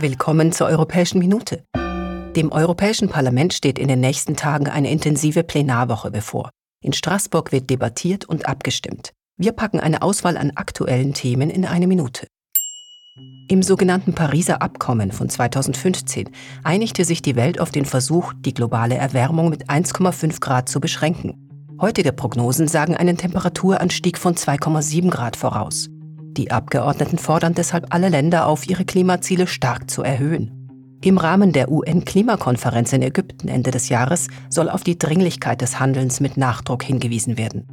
Willkommen zur Europäischen Minute. Dem Europäischen Parlament steht in den nächsten Tagen eine intensive Plenarwoche bevor. In Straßburg wird debattiert und abgestimmt. Wir packen eine Auswahl an aktuellen Themen in eine Minute. Im sogenannten Pariser Abkommen von 2015 einigte sich die Welt auf den Versuch, die globale Erwärmung mit 1,5 Grad zu beschränken. Heutige Prognosen sagen einen Temperaturanstieg von 2,7 Grad voraus. Die Abgeordneten fordern deshalb alle Länder auf, ihre Klimaziele stark zu erhöhen. Im Rahmen der UN-Klimakonferenz in Ägypten Ende des Jahres soll auf die Dringlichkeit des Handelns mit Nachdruck hingewiesen werden.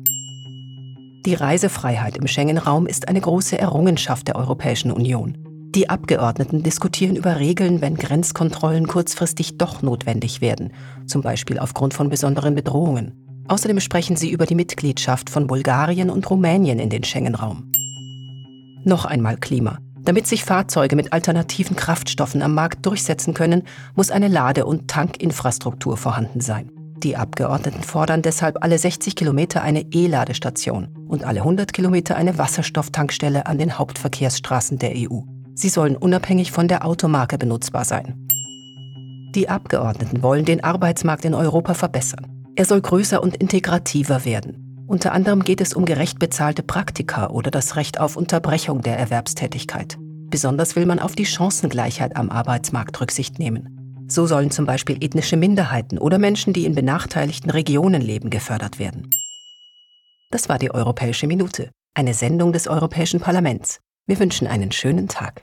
Die Reisefreiheit im Schengen-Raum ist eine große Errungenschaft der Europäischen Union. Die Abgeordneten diskutieren über Regeln, wenn Grenzkontrollen kurzfristig doch notwendig werden, zum Beispiel aufgrund von besonderen Bedrohungen. Außerdem sprechen sie über die Mitgliedschaft von Bulgarien und Rumänien in den Schengen-Raum. Noch einmal Klima. Damit sich Fahrzeuge mit alternativen Kraftstoffen am Markt durchsetzen können, muss eine Lade- und Tankinfrastruktur vorhanden sein. Die Abgeordneten fordern deshalb alle 60 Kilometer eine E-Ladestation und alle 100 Kilometer eine Wasserstofftankstelle an den Hauptverkehrsstraßen der EU. Sie sollen unabhängig von der Automarke benutzbar sein. Die Abgeordneten wollen den Arbeitsmarkt in Europa verbessern. Er soll größer und integrativer werden. Unter anderem geht es um gerecht bezahlte Praktika oder das Recht auf Unterbrechung der Erwerbstätigkeit. Besonders will man auf die Chancengleichheit am Arbeitsmarkt Rücksicht nehmen. So sollen zum Beispiel ethnische Minderheiten oder Menschen, die in benachteiligten Regionen leben, gefördert werden. Das war die Europäische Minute, eine Sendung des Europäischen Parlaments. Wir wünschen einen schönen Tag.